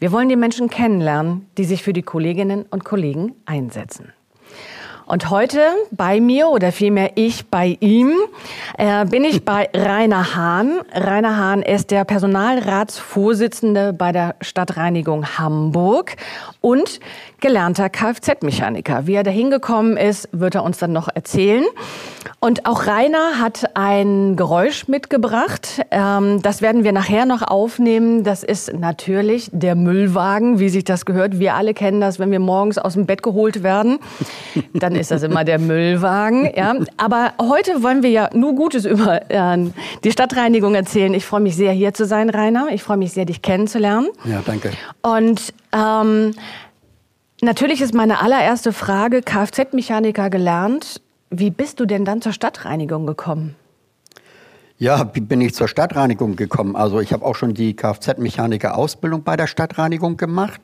Wir wollen die Menschen kennenlernen, die sich für die Kolleginnen und Kollegen einsetzen. Und heute bei mir oder vielmehr ich bei ihm äh, bin ich bei Rainer Hahn. Rainer Hahn ist der Personalratsvorsitzende bei der Stadtreinigung Hamburg und gelernter Kfz-Mechaniker. Wie er da hingekommen ist, wird er uns dann noch erzählen. Und auch Rainer hat ein Geräusch mitgebracht. Ähm, das werden wir nachher noch aufnehmen. Das ist natürlich der Müllwagen, wie sich das gehört. Wir alle kennen das, wenn wir morgens aus dem Bett geholt werden. Dann ist das immer der Müllwagen. Ja. Aber heute wollen wir ja nur Gutes über äh, die Stadtreinigung erzählen. Ich freue mich sehr, hier zu sein, Rainer. Ich freue mich sehr, dich kennenzulernen. Ja, danke. Und ähm, natürlich ist meine allererste Frage, Kfz-Mechaniker gelernt. Wie bist du denn dann zur Stadtreinigung gekommen? Ja, wie bin ich zur Stadtreinigung gekommen? Also ich habe auch schon die Kfz-Mechaniker-Ausbildung bei der Stadtreinigung gemacht.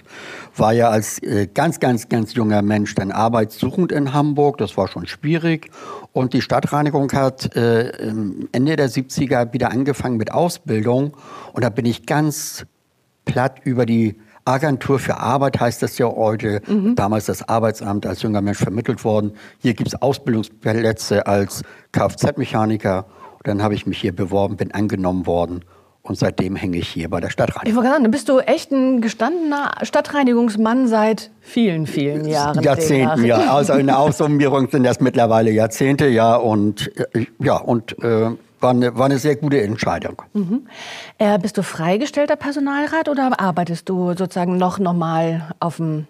War ja als äh, ganz, ganz, ganz junger Mensch dann arbeitssuchend in Hamburg. Das war schon schwierig. Und die Stadtreinigung hat äh, Ende der 70er wieder angefangen mit Ausbildung. Und da bin ich ganz platt über die Agentur für Arbeit heißt das ja heute, mhm. damals das Arbeitsamt als junger Mensch vermittelt worden. Hier gibt es Ausbildungsplätze als Kfz-Mechaniker dann habe ich mich hier beworben, bin angenommen worden und seitdem hänge ich hier bei der Stadtreinigung. Ich wollte sagen, bist du echt ein gestandener Stadtreinigungsmann seit vielen, vielen Jahren. Jahrzehnten, ja. Also in der Aufsummierung sind das mittlerweile Jahrzehnte, ja. Und äh, ja, und äh, war, eine, war eine sehr gute Entscheidung. Mhm. Äh, bist du freigestellter Personalrat oder arbeitest du sozusagen noch normal auf dem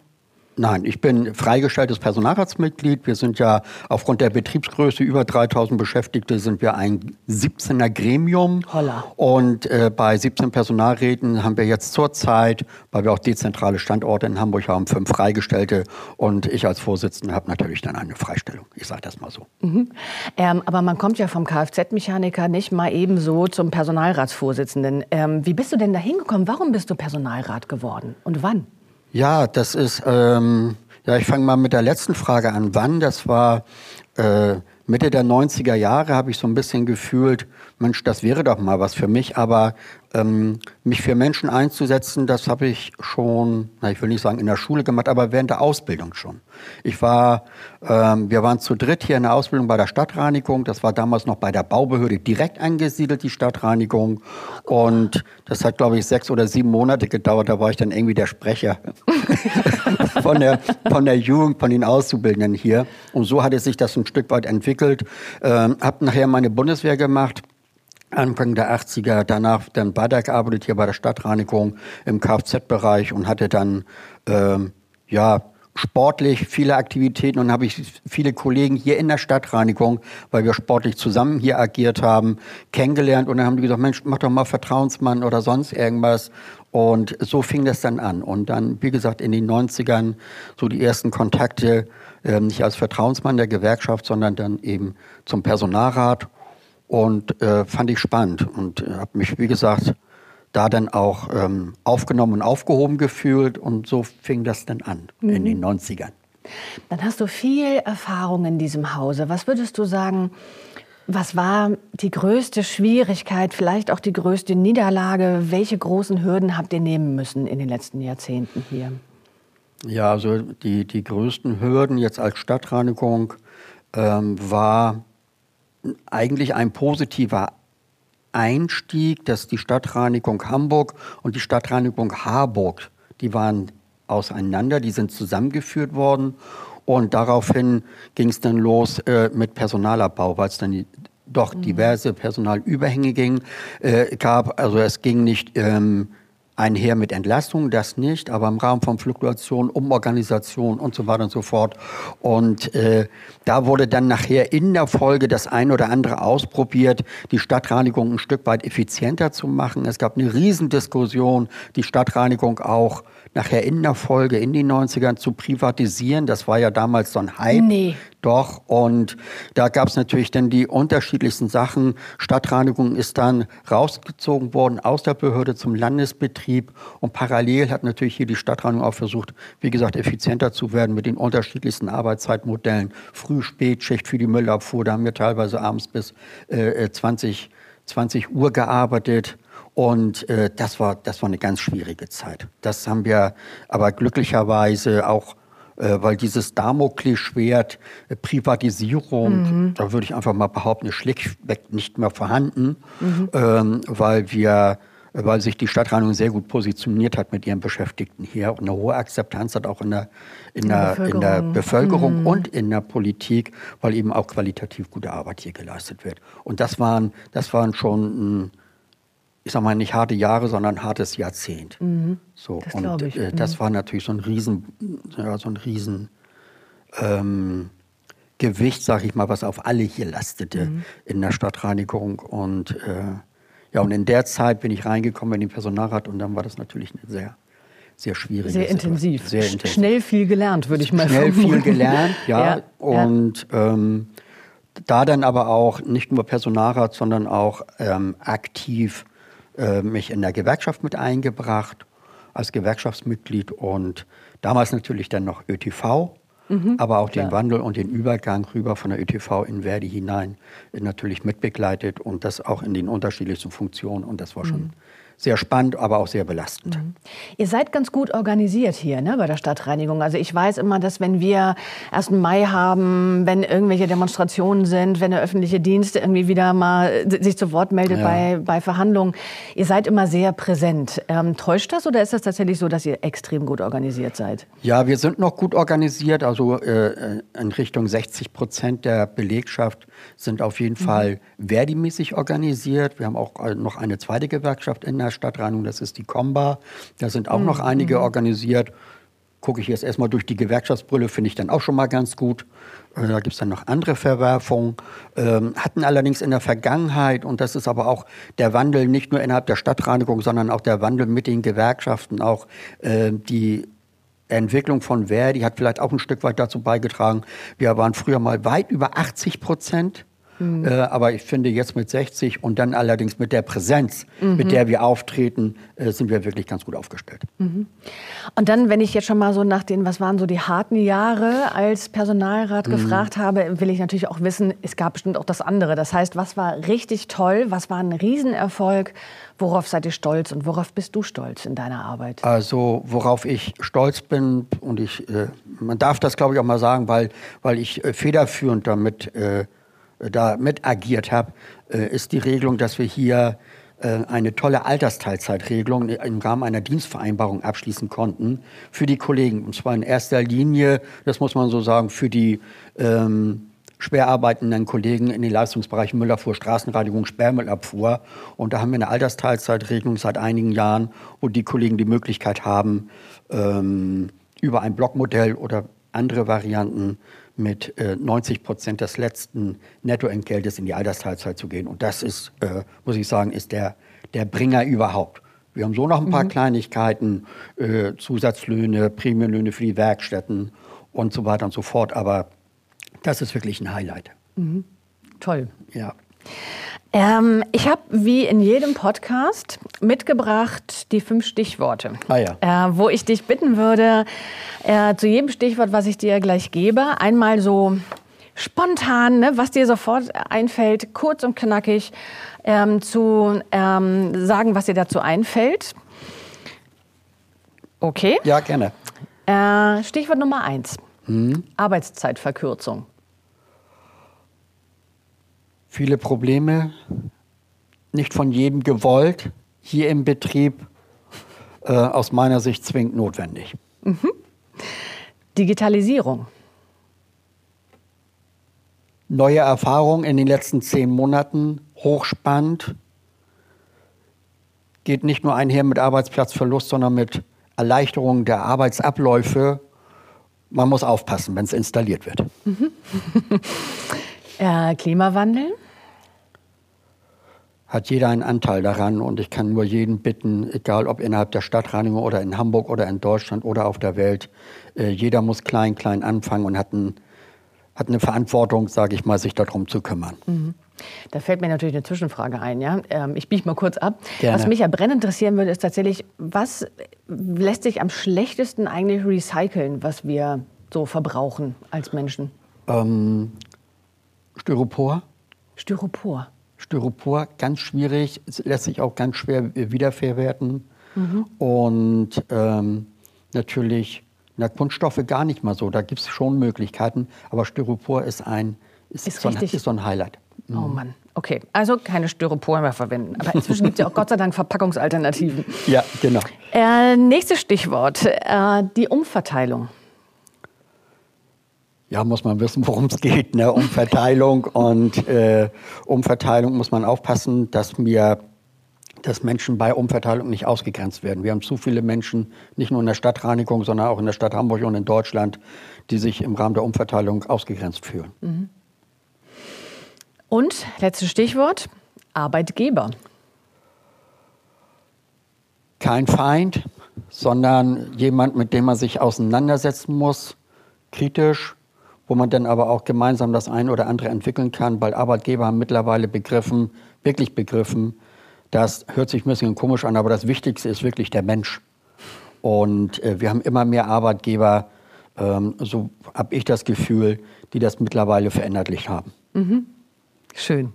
Nein, ich bin freigestelltes Personalratsmitglied. Wir sind ja aufgrund der Betriebsgröße über 3000 Beschäftigte sind wir ein 17er Gremium. Holla. Und äh, bei 17 Personalräten haben wir jetzt zurzeit, weil wir auch dezentrale Standorte in Hamburg haben, fünf Freigestellte. Und ich als Vorsitzender habe natürlich dann eine Freistellung. Ich sage das mal so. Mhm. Ähm, aber man kommt ja vom Kfz-Mechaniker nicht mal eben so zum Personalratsvorsitzenden. Ähm, wie bist du denn da hingekommen? Warum bist du Personalrat geworden und wann? Ja, das ist, ähm, ja, ich fange mal mit der letzten Frage an. Wann? Das war äh, Mitte der 90er Jahre, habe ich so ein bisschen gefühlt, Mensch, das wäre doch mal was für mich, aber ähm, mich für Menschen einzusetzen, das habe ich schon, na, ich will nicht sagen in der Schule gemacht, aber während der Ausbildung schon. Ich war, ähm, wir waren zu dritt hier in der Ausbildung bei der Stadtreinigung. Das war damals noch bei der Baubehörde direkt angesiedelt, die Stadtreinigung. Und das hat, glaube ich, sechs oder sieben Monate gedauert. Da war ich dann irgendwie der Sprecher von, der, von der Jugend, von den Auszubildenden hier. Und so hatte sich das ein Stück weit entwickelt. Ähm, habe nachher meine Bundeswehr gemacht Anfang der 80er, danach dann weitergearbeitet hier bei der Stadtreinigung im Kfz-Bereich und hatte dann ähm, ja sportlich viele Aktivitäten. Und habe ich viele Kollegen hier in der Stadtreinigung, weil wir sportlich zusammen hier agiert haben, kennengelernt. Und dann haben die gesagt, Mensch, mach doch mal Vertrauensmann oder sonst irgendwas. Und so fing das dann an. Und dann, wie gesagt, in den 90ern so die ersten Kontakte, äh, nicht als Vertrauensmann der Gewerkschaft, sondern dann eben zum Personalrat und äh, fand ich spannend und äh, habe mich, wie gesagt, da dann auch ähm, aufgenommen und aufgehoben gefühlt und so fing das dann an mhm. in den 90ern. Dann hast du viel Erfahrung in diesem Hause. Was würdest du sagen, was war die größte Schwierigkeit, vielleicht auch die größte Niederlage? Welche großen Hürden habt ihr nehmen müssen in den letzten Jahrzehnten hier? Ja, also die, die größten Hürden jetzt als Stadtreinigung ähm, war eigentlich ein positiver Einstieg, dass die Stadtreinigung Hamburg und die Stadtreinigung Harburg, die waren auseinander, die sind zusammengeführt worden. Und daraufhin ging es dann los äh, mit Personalabbau, weil es dann die, doch mhm. diverse Personalüberhänge ging, äh, gab. Also es ging nicht ähm, einher mit Entlastung, das nicht, aber im Rahmen von Fluktuation, Umorganisation und so weiter und so fort. Und äh, da wurde dann nachher in der Folge das ein oder andere ausprobiert, die Stadtreinigung ein Stück weit effizienter zu machen. Es gab eine Riesendiskussion, die Stadtreinigung auch nachher in der Folge in den 90ern zu privatisieren. Das war ja damals so ein Hype. Nee. Doch, und da gab es natürlich dann die unterschiedlichsten Sachen. Stadtreinigung ist dann rausgezogen worden aus der Behörde zum Landesbetrieb und parallel hat natürlich hier die Stadtreinigung auch versucht, wie gesagt, effizienter zu werden mit den unterschiedlichsten Arbeitszeitmodellen. Früh, Spätschicht für die Müllabfuhr, da haben wir teilweise abends bis äh, 20, 20 Uhr gearbeitet. Und äh, das, war, das war eine ganz schwierige Zeit. Das haben wir aber glücklicherweise auch äh, weil dieses Damoklesschwert äh, Privatisierung, mhm. da würde ich einfach mal behaupten, ist schlichtweg nicht mehr vorhanden, mhm. ähm, weil wir weil sich die Stadtreinigung sehr gut positioniert hat mit ihren Beschäftigten hier und eine hohe Akzeptanz hat auch in der, in der, Bevölkerung, in der Bevölkerung mhm. und in der Politik, weil eben auch qualitativ gute Arbeit hier geleistet wird. Und das waren, das waren schon ich sag mal, nicht harte Jahre, sondern hartes Jahrzehnt. Mhm. So, das und ich. Äh, das mhm. war natürlich so ein Riesen, ja, so ein Riesen ähm, Gewicht, sag ich mal, was auf alle hier lastete mhm. in der Stadtreinigung. Und äh, ja, und in der Zeit bin ich reingekommen in den Personalrat und dann war das natürlich eine sehr sehr schwierig. Sehr intensiv. Sehr intensiv. Schnell viel gelernt, würde ich mal Schnell vermuten. viel gelernt, ja. ja und ja. Ähm, da dann aber auch nicht nur Personalrat, sondern auch ähm, aktiv äh, mich in der Gewerkschaft mit eingebracht als Gewerkschaftsmitglied und damals natürlich dann noch ÖTV, mhm, aber auch klar. den Wandel und den Übergang rüber von der ÖTV in Verdi hinein natürlich mitbegleitet und das auch in den unterschiedlichsten Funktionen und das war schon mhm sehr spannend, aber auch sehr belastend. Mhm. Ihr seid ganz gut organisiert hier ne, bei der Stadtreinigung. Also ich weiß immer, dass wenn wir 1. Mai haben, wenn irgendwelche Demonstrationen sind, wenn der öffentliche Dienst irgendwie wieder mal sich zu Wort meldet ja. bei, bei Verhandlungen, ihr seid immer sehr präsent. Ähm, täuscht das oder ist das tatsächlich so, dass ihr extrem gut organisiert seid? Ja, wir sind noch gut organisiert. Also äh, in Richtung 60 Prozent der Belegschaft sind auf jeden mhm. Fall Verdi-mäßig organisiert. Wir haben auch äh, noch eine zweite Gewerkschaft in der der Stadtreinigung, das ist die Komba. Da sind auch mhm. noch einige organisiert. Gucke ich jetzt erstmal durch die Gewerkschaftsbrille, finde ich dann auch schon mal ganz gut. Äh, da gibt es dann noch andere Verwerfungen. Ähm, hatten allerdings in der Vergangenheit, und das ist aber auch der Wandel nicht nur innerhalb der Stadtreinigung, sondern auch der Wandel mit den Gewerkschaften, auch äh, die Entwicklung von Verdi hat vielleicht auch ein Stück weit dazu beigetragen. Wir waren früher mal weit über 80 Prozent Mhm. Äh, aber ich finde jetzt mit 60 und dann allerdings mit der Präsenz, mhm. mit der wir auftreten, äh, sind wir wirklich ganz gut aufgestellt. Mhm. Und dann, wenn ich jetzt schon mal so nach den, was waren so die harten Jahre als Personalrat mhm. gefragt habe, will ich natürlich auch wissen, es gab bestimmt auch das andere. Das heißt, was war richtig toll, was war ein Riesenerfolg, worauf seid ihr stolz und worauf bist du stolz in deiner Arbeit? Also worauf ich stolz bin und ich, äh, man darf das glaube ich auch mal sagen, weil, weil ich äh, federführend damit äh, da mit agiert habe, äh, ist die Regelung, dass wir hier äh, eine tolle Altersteilzeitregelung im Rahmen einer Dienstvereinbarung abschließen konnten für die Kollegen. Und zwar in erster Linie, das muss man so sagen, für die ähm, schwer arbeitenden Kollegen in den Leistungsbereichen Müllabfuhr, Straßenreinigung, Sperrmüllabfuhr. Und da haben wir eine Altersteilzeitregelung seit einigen Jahren, wo die Kollegen die Möglichkeit haben, ähm, über ein Blockmodell oder andere Varianten mit äh, 90 Prozent des letzten Nettoentgeltes in die Altersteilzeit zu gehen. Und das ist, äh, muss ich sagen, ist der, der Bringer überhaupt. Wir haben so noch ein paar mhm. Kleinigkeiten, äh, Zusatzlöhne, Prämienlöhne für die Werkstätten und so weiter und so fort. Aber das ist wirklich ein Highlight. Mhm. Toll. Ja. Ähm, ich habe wie in jedem Podcast mitgebracht die fünf Stichworte, ah, ja. äh, wo ich dich bitten würde, äh, zu jedem Stichwort, was ich dir gleich gebe, einmal so spontan, ne, was dir sofort einfällt, kurz und knackig ähm, zu ähm, sagen, was dir dazu einfällt. Okay? Ja, gerne. Äh, Stichwort Nummer eins. Hm? Arbeitszeitverkürzung viele Probleme, nicht von jedem gewollt, hier im Betrieb äh, aus meiner Sicht zwingend notwendig. Mhm. Digitalisierung. Neue Erfahrungen in den letzten zehn Monaten, hochspannend. geht nicht nur einher mit Arbeitsplatzverlust, sondern mit Erleichterung der Arbeitsabläufe. Man muss aufpassen, wenn es installiert wird. Mhm. äh, Klimawandel? Hat jeder einen Anteil daran und ich kann nur jeden bitten, egal ob innerhalb der Stadtreinigung oder in Hamburg oder in Deutschland oder auf der Welt, äh, jeder muss klein, klein anfangen und hat, ein, hat eine Verantwortung, sage ich mal, sich darum zu kümmern. Mhm. Da fällt mir natürlich eine Zwischenfrage ein. Ja? Ähm, ich biege mal kurz ab. Gerne. Was mich ja brennend interessieren würde, ist tatsächlich, was lässt sich am schlechtesten eigentlich recyceln, was wir so verbrauchen als Menschen? Ähm, Styropor. Styropor. Styropor, ganz schwierig, lässt sich auch ganz schwer wiederverwerten. Mhm. Und ähm, natürlich na, Kunststoffe gar nicht mal so, da gibt es schon Möglichkeiten, aber Styropor ist ein, ist, ist so, ein, ist so ein Highlight. Oh mhm. Mann. Okay, also keine Styropor mehr verwenden. Aber inzwischen gibt es ja auch Gott sei Dank Verpackungsalternativen. Ja, genau. Äh, nächstes Stichwort, äh, die Umverteilung. Ja, muss man wissen, worum es geht. Ne? Umverteilung und äh, Umverteilung muss man aufpassen, dass wir dass Menschen bei Umverteilung nicht ausgegrenzt werden. Wir haben zu viele Menschen, nicht nur in der Stadtreinigung, sondern auch in der Stadt Hamburg und in Deutschland, die sich im Rahmen der Umverteilung ausgegrenzt fühlen. Mhm. Und letztes Stichwort, Arbeitgeber. Kein Feind, sondern jemand, mit dem man sich auseinandersetzen muss, kritisch, wo man dann aber auch gemeinsam das eine oder andere entwickeln kann, weil Arbeitgeber haben mittlerweile begriffen, wirklich begriffen, das hört sich ein bisschen komisch an, aber das Wichtigste ist wirklich der Mensch. Und äh, wir haben immer mehr Arbeitgeber, ähm, so habe ich das Gefühl, die das mittlerweile verinnerlicht haben. Mhm. Schön.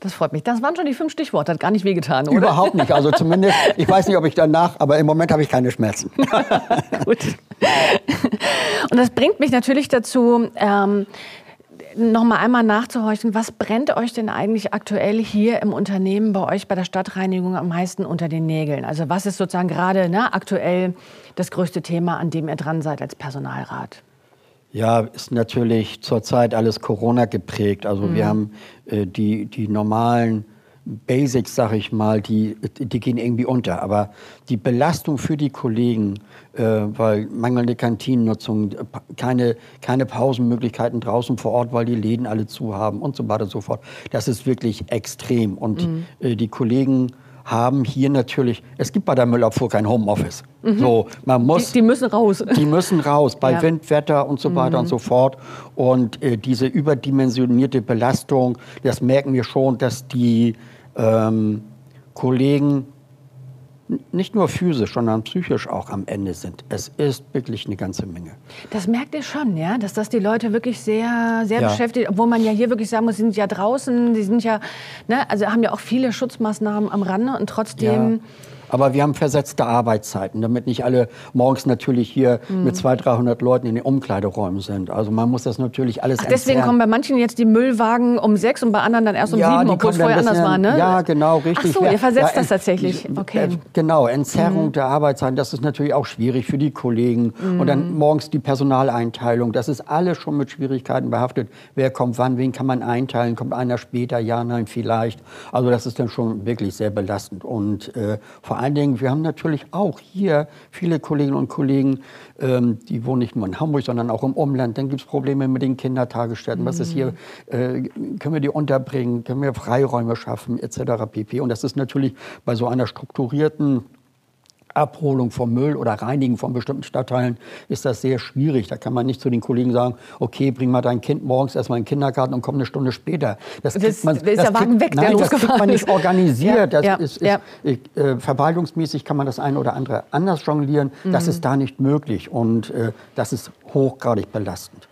Das freut mich. Das waren schon die fünf Stichworte. Hat gar nicht wehgetan, oder? Überhaupt nicht. Also zumindest, ich weiß nicht, ob ich danach, aber im Moment habe ich keine Schmerzen. Gut. Und das bringt mich natürlich dazu, ähm, noch mal einmal nachzuhorchen, was brennt euch denn eigentlich aktuell hier im Unternehmen bei euch bei der Stadtreinigung am meisten unter den Nägeln? Also was ist sozusagen gerade ne, aktuell das größte Thema, an dem ihr dran seid als Personalrat? Ja, ist natürlich zurzeit alles Corona geprägt. Also mhm. wir haben äh, die, die normalen Basics, sag ich mal, die, die gehen irgendwie unter. Aber die Belastung für die Kollegen, äh, weil mangelnde Kantinennutzung, keine, keine Pausenmöglichkeiten draußen vor Ort, weil die Läden alle zu haben und so weiter und so fort, das ist wirklich extrem. Und mhm. äh, die Kollegen haben hier natürlich, es gibt bei der Müllabfuhr kein Homeoffice. Mhm. So, man muss, die, die, müssen raus. Die müssen raus, bei ja. Wind, Wetter und so weiter mhm. und so fort. Und äh, diese überdimensionierte Belastung, das merken wir schon, dass die ähm, Kollegen nicht nur physisch, sondern psychisch auch am Ende sind. Es ist wirklich eine ganze Menge. Das merkt ihr schon, ja, dass das die Leute wirklich sehr, sehr ja. beschäftigt, obwohl man ja hier wirklich sagen muss, sie sind ja draußen, sie sind ja, ne, also haben ja auch viele Schutzmaßnahmen am Rande und trotzdem. Ja aber wir haben versetzte Arbeitszeiten, damit nicht alle morgens natürlich hier mhm. mit 200, 300 Leuten in den Umkleideräumen sind. Also man muss das natürlich alles Ach, Deswegen kommen bei manchen jetzt die Müllwagen um sechs und bei anderen dann erst um ja, sieben, obwohl es vorher anders war, ne? Ja, genau, richtig. Ach so, ihr versetzt ja, das tatsächlich. Okay. Äh, genau, Entzerrung mhm. der Arbeitszeiten, das ist natürlich auch schwierig für die Kollegen. Mhm. Und dann mhm. morgens die Personaleinteilung, das ist alles schon mit Schwierigkeiten behaftet. Wer kommt wann, wen kann man einteilen? Kommt einer später? Ja, nein, vielleicht. Also das ist dann schon wirklich sehr belastend. Und äh, vor allen Dingen, wir haben natürlich auch hier viele Kolleginnen und Kollegen, ähm, die wohnen nicht nur in Hamburg, sondern auch im Umland. Dann gibt es Probleme mit den Kindertagesstätten. Mhm. Was ist hier? Mhm. Äh, können wir die unterbringen? Können wir Freiräume schaffen? Etc. pp. Und das ist natürlich bei so einer strukturierten Abholung vom Müll oder Reinigen von bestimmten Stadtteilen ist das sehr schwierig. Da kann man nicht zu den Kollegen sagen, okay, bring mal dein Kind morgens erstmal in den Kindergarten und komm eine Stunde später. Das, das man, ist der Wagen kriegt, weg, nein, das kriegt man nicht organisiert. Ja, das ja, ist, ja. ist äh, verwaltungsmäßig kann man das eine oder andere anders jonglieren. Mhm. Das ist da nicht möglich und äh, das ist hochgradig belastend.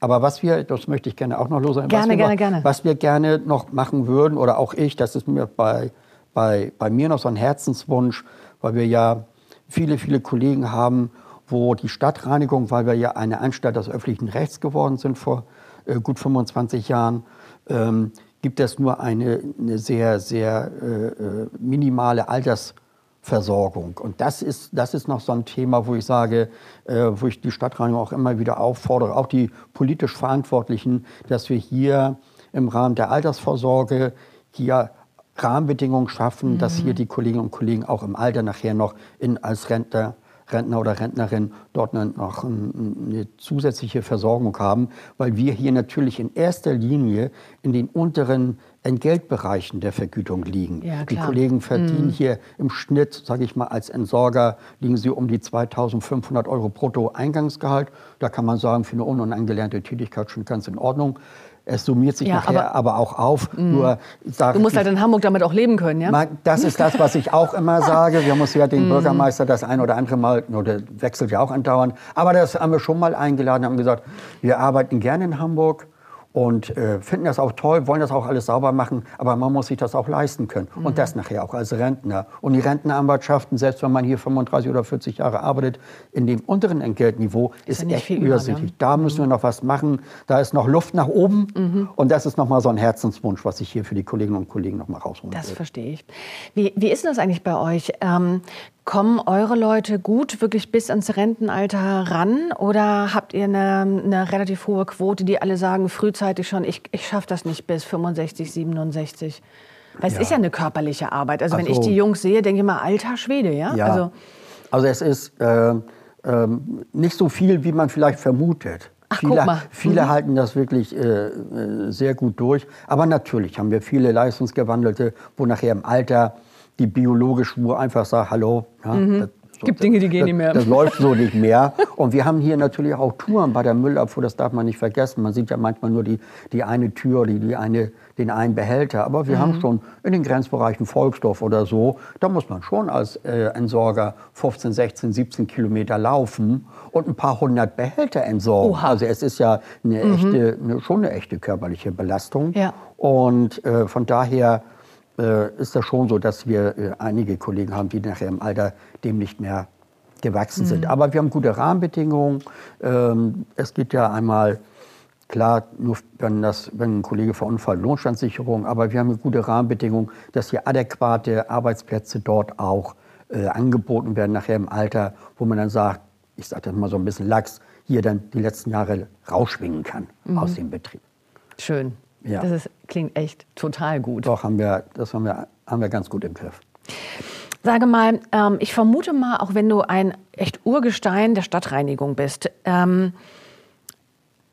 Aber was wir, das möchte ich gerne auch noch loswerden, gerne, was, gerne, gerne. was wir gerne noch machen würden oder auch ich, das ist mir bei, bei, bei mir noch so ein Herzenswunsch, weil wir ja viele, viele Kollegen haben, wo die Stadtreinigung, weil wir ja eine Anstalt des öffentlichen Rechts geworden sind vor äh, gut 25 Jahren, ähm, gibt es nur eine, eine sehr, sehr äh, äh, minimale Altersversorgung. Und das ist, das ist noch so ein Thema, wo ich sage, äh, wo ich die Stadtreinigung auch immer wieder auffordere, auch die politisch Verantwortlichen, dass wir hier im Rahmen der Altersvorsorge hier Rahmenbedingungen schaffen, dass hier die Kolleginnen und Kollegen auch im Alter nachher noch in, als Rentner Rentner oder Rentnerin dort noch eine zusätzliche Versorgung haben, weil wir hier natürlich in erster Linie in den unteren Entgeltbereichen der Vergütung liegen. Ja, die Kollegen verdienen mhm. hier im Schnitt, sage ich mal, als Entsorger liegen sie um die 2.500 Euro brutto Eingangsgehalt. Da kann man sagen, für eine un- und angelernte Tätigkeit schon ganz in Ordnung. Es summiert sich ja, nachher aber, aber, auch auf. Mhm. Nur, du musst halt in Hamburg damit auch leben können, ja? Das ist das, was ich auch immer sage. Wir müssen ja den mhm. Bürgermeister das ein oder andere Mal, oder wechselt ja auch andauernd, aber das haben wir schon mal eingeladen, haben gesagt, wir arbeiten gerne in Hamburg und äh, finden das auch toll, wollen das auch alles sauber machen, aber man muss sich das auch leisten können. Mhm. Und das nachher auch als Rentner. Und die Rentenanwartschaften, selbst wenn man hier 35 oder 40 Jahre arbeitet, in dem unteren Entgeltniveau ist, ist echt übersichtlich. Da müssen wir noch was machen. Da ist noch Luft nach oben. Mhm. Und das ist nochmal so ein Herzenswunsch, was ich hier für die Kolleginnen und Kollegen nochmal rausholen Das will. verstehe ich. Wie, wie ist das eigentlich bei euch? Ähm, Kommen eure Leute gut wirklich bis ans Rentenalter ran oder habt ihr eine, eine relativ hohe Quote, die alle sagen frühzeitig schon, ich, ich schaffe das nicht bis 65, 67? Weil es ja. ist ja eine körperliche Arbeit. Also, also, wenn ich die Jungs sehe, denke ich mal, alter Schwede, ja? ja. Also, also es ist äh, äh, nicht so viel, wie man vielleicht vermutet. Ach, viele, viele mhm. halten das wirklich äh, äh, sehr gut durch. Aber natürlich haben wir viele Leistungsgewandelte, wo nachher im Alter die biologische Uhr einfach sagt, hallo. Ja, mhm. das, so, gibt Dinge, die gehen das, nicht mehr. Das läuft so nicht mehr. Und wir haben hier natürlich auch Touren bei der Müllabfuhr, das darf man nicht vergessen. Man sieht ja manchmal nur die, die eine Tür, die, die eine, den einen Behälter. Aber wir mhm. haben schon in den Grenzbereichen Volksdorf oder so, da muss man schon als äh, Entsorger 15, 16, 17 Kilometer laufen und ein paar hundert Behälter entsorgen. Oha. Also es ist ja eine mhm. echte, eine, schon eine echte körperliche Belastung. Ja. Und äh, von daher ist das schon so, dass wir äh, einige Kollegen haben, die nachher im Alter dem nicht mehr gewachsen mhm. sind. Aber wir haben gute Rahmenbedingungen. Ähm, es gibt ja einmal, klar, nur wenn, das, wenn ein Kollege verunfallt, Lohnstandssicherung, aber wir haben gute Rahmenbedingungen, dass hier adäquate Arbeitsplätze dort auch äh, angeboten werden, nachher im Alter, wo man dann sagt, ich sage das mal so ein bisschen lax, hier dann die letzten Jahre rausschwingen kann mhm. aus dem Betrieb. Schön. Ja. Das ist, klingt echt total gut. Doch, haben wir, das haben wir, haben wir ganz gut im Griff. Sage mal, ähm, ich vermute mal, auch wenn du ein echt Urgestein der Stadtreinigung bist, ähm,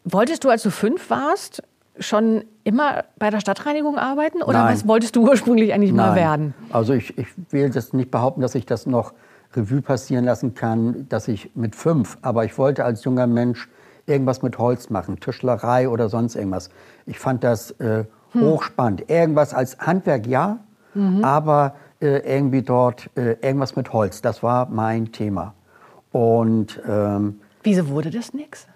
wolltest du, als du fünf warst, schon immer bei der Stadtreinigung arbeiten oder Nein. was wolltest du ursprünglich eigentlich Nein. mal werden? Also ich, ich will das nicht behaupten, dass ich das noch Revue passieren lassen kann, dass ich mit fünf, aber ich wollte als junger Mensch irgendwas mit Holz machen, Tischlerei oder sonst irgendwas. Ich fand das äh, hm. hochspannend. Irgendwas als Handwerk, ja, mhm. aber äh, irgendwie dort äh, irgendwas mit Holz. Das war mein Thema. Und ähm, wieso wurde das nichts?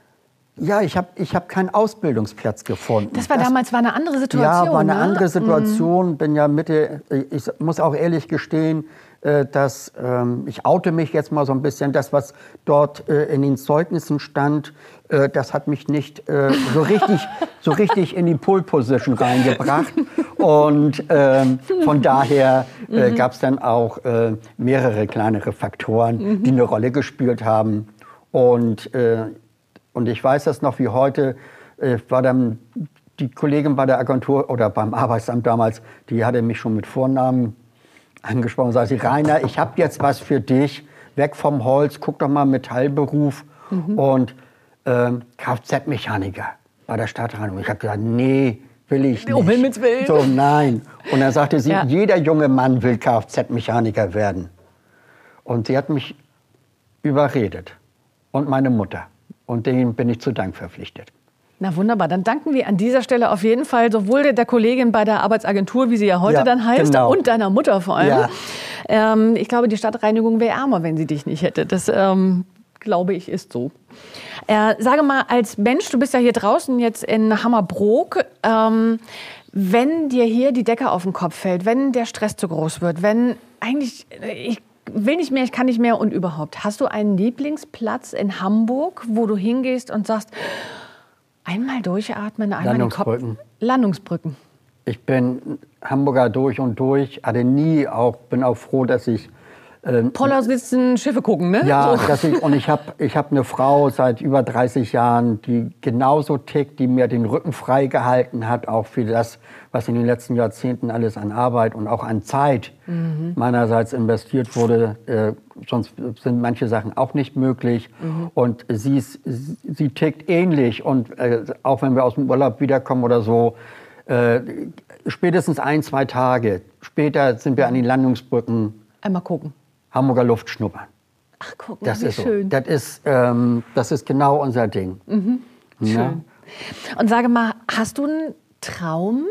Ja, ich habe ich hab keinen Ausbildungsplatz gefunden. Das war das, damals war eine andere Situation. Ja, war eine ne? andere Situation. Mhm. Bin ja Mitte, ich muss auch ehrlich gestehen, äh, dass ähm, ich oute mich jetzt mal so ein bisschen, das, was dort äh, in den Zeugnissen stand, äh, das hat mich nicht so, richtig, so richtig in die Pole Position reingebracht. Und ähm, von daher mhm. gab es dann auch mehrere kleinere Faktoren, mhm. die eine Rolle gespielt haben. Und, und ich weiß das noch wie heute, war dann die Kollegin bei der Agentur oder beim Arbeitsamt damals, die hatte mich schon mit Vornamen angesprochen sagte, Rainer, ich habe jetzt was für dich, weg vom Holz, guck doch mal Metallberuf mhm. und ähm, Kfz-Mechaniker bei der Stadtreinigung. Ich habe gesagt, nee, will ich nicht. Um Himmels Willen. So, nein. Und dann sagte sie, ja. jeder junge Mann will Kfz-Mechaniker werden. Und sie hat mich überredet. Und meine Mutter. Und denen bin ich zu Dank verpflichtet. Na wunderbar, dann danken wir an dieser Stelle auf jeden Fall sowohl der Kollegin bei der Arbeitsagentur, wie sie ja heute ja, dann heißt, genau. und deiner Mutter vor allem. Ja. Ähm, ich glaube, die Stadtreinigung wäre ärmer, wenn sie dich nicht hätte. Das ähm, glaube ich ist so. Äh, sage mal, als Mensch, du bist ja hier draußen jetzt in Hammerbrook. Ähm, wenn dir hier die Decke auf den Kopf fällt, wenn der Stress zu groß wird, wenn eigentlich, ich will nicht mehr, ich kann nicht mehr und überhaupt, hast du einen Lieblingsplatz in Hamburg, wo du hingehst und sagst, Einmal durchatmen, einmal. Den Kopf. Landungsbrücken. Ich bin Hamburger durch und durch, hatte nie auch, bin auch froh, dass ich ähm, Poller sitzen, Schiffe gucken, ne? Ja, so. ich, und ich habe ich hab eine Frau seit über 30 Jahren, die genauso tickt, die mir den Rücken frei gehalten hat, auch für das, was in den letzten Jahrzehnten alles an Arbeit und auch an Zeit mhm. meinerseits investiert wurde. Äh, sonst sind manche Sachen auch nicht möglich. Mhm. Und sie, ist, sie tickt ähnlich. Und äh, auch wenn wir aus dem Urlaub wiederkommen oder so, äh, spätestens ein, zwei Tage später sind wir an den Landungsbrücken. Einmal gucken. Hamburger Luft schnuppern. Ach, guck mal, das wie ist schön. So. Das, ist, ähm, das ist genau unser Ding. Mhm. Schön. Ja? Und sage mal, hast du einen Traum,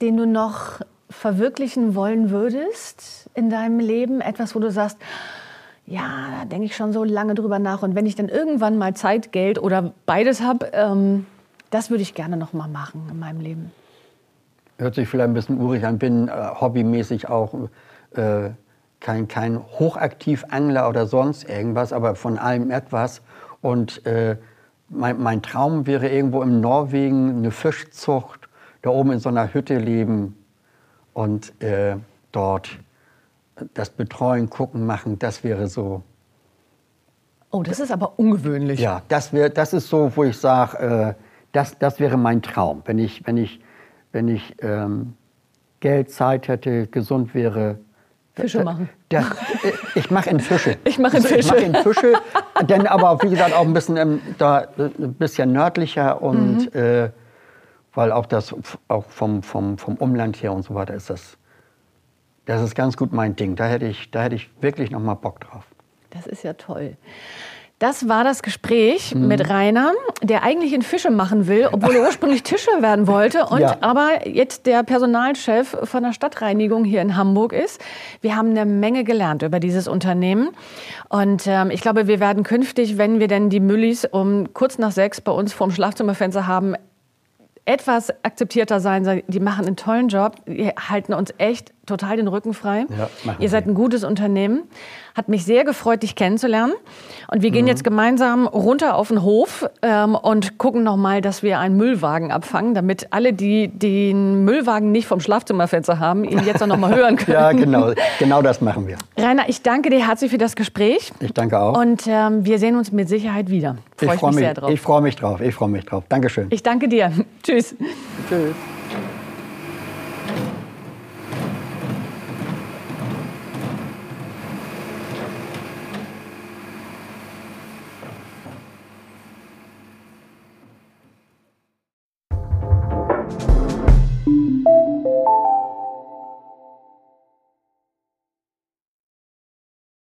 den du noch verwirklichen wollen würdest in deinem Leben? Etwas, wo du sagst, ja, da denke ich schon so lange drüber nach. Und wenn ich dann irgendwann mal Zeit, Geld oder beides habe, ähm, das würde ich gerne noch mal machen in meinem Leben. Hört sich vielleicht ein bisschen urig an, bin äh, hobbymäßig auch äh, kein, kein Hochaktiv-Angler oder sonst irgendwas, aber von allem etwas. Und äh, mein, mein, Traum wäre irgendwo in Norwegen eine Fischzucht, da oben in so einer Hütte leben und äh, dort das Betreuen, Gucken, Machen, das wäre so. Oh, das ist aber ungewöhnlich. Ja, das, wär, das ist so, wo ich sage, äh, das, das wäre mein Traum. Wenn ich, wenn ich, wenn ich ähm, Geld, Zeit hätte, gesund wäre, Fische machen. Da, ich mache in Fische. Ich mache in Fische. Ich mache in Fische, denn aber wie gesagt auch ein bisschen ähm, da ein bisschen nördlicher und mhm. äh, weil auch das auch vom, vom, vom Umland her und so weiter ist das das ist ganz gut mein Ding. Da hätte ich da hätte ich wirklich noch mal Bock drauf. Das ist ja toll. Das war das Gespräch mhm. mit Rainer, der eigentlich in Fische machen will, obwohl er ursprünglich Tischer werden wollte und ja. aber jetzt der Personalchef von der Stadtreinigung hier in Hamburg ist. Wir haben eine Menge gelernt über dieses Unternehmen und ähm, ich glaube, wir werden künftig, wenn wir denn die Müllis um kurz nach sechs bei uns vorm Schlafzimmerfenster haben, etwas akzeptierter sein. Die machen einen tollen Job, die halten uns echt total den Rücken frei. Ja, Ihr seid ein gutes Unternehmen. Hat mich sehr gefreut, dich kennenzulernen. Und wir gehen mhm. jetzt gemeinsam runter auf den Hof ähm, und gucken nochmal, dass wir einen Müllwagen abfangen, damit alle, die den Müllwagen nicht vom Schlafzimmerfenster haben, ihn jetzt auch nochmal hören können. ja, genau. Genau das machen wir. Rainer, ich danke dir herzlich für das Gespräch. Ich danke auch. Und ähm, wir sehen uns mit Sicherheit wieder. Freu ich freue mich, mich, sehr drauf. Ich freue mich drauf. Ich freue mich drauf. Dankeschön. Ich danke dir. Tschüss. Tschüss.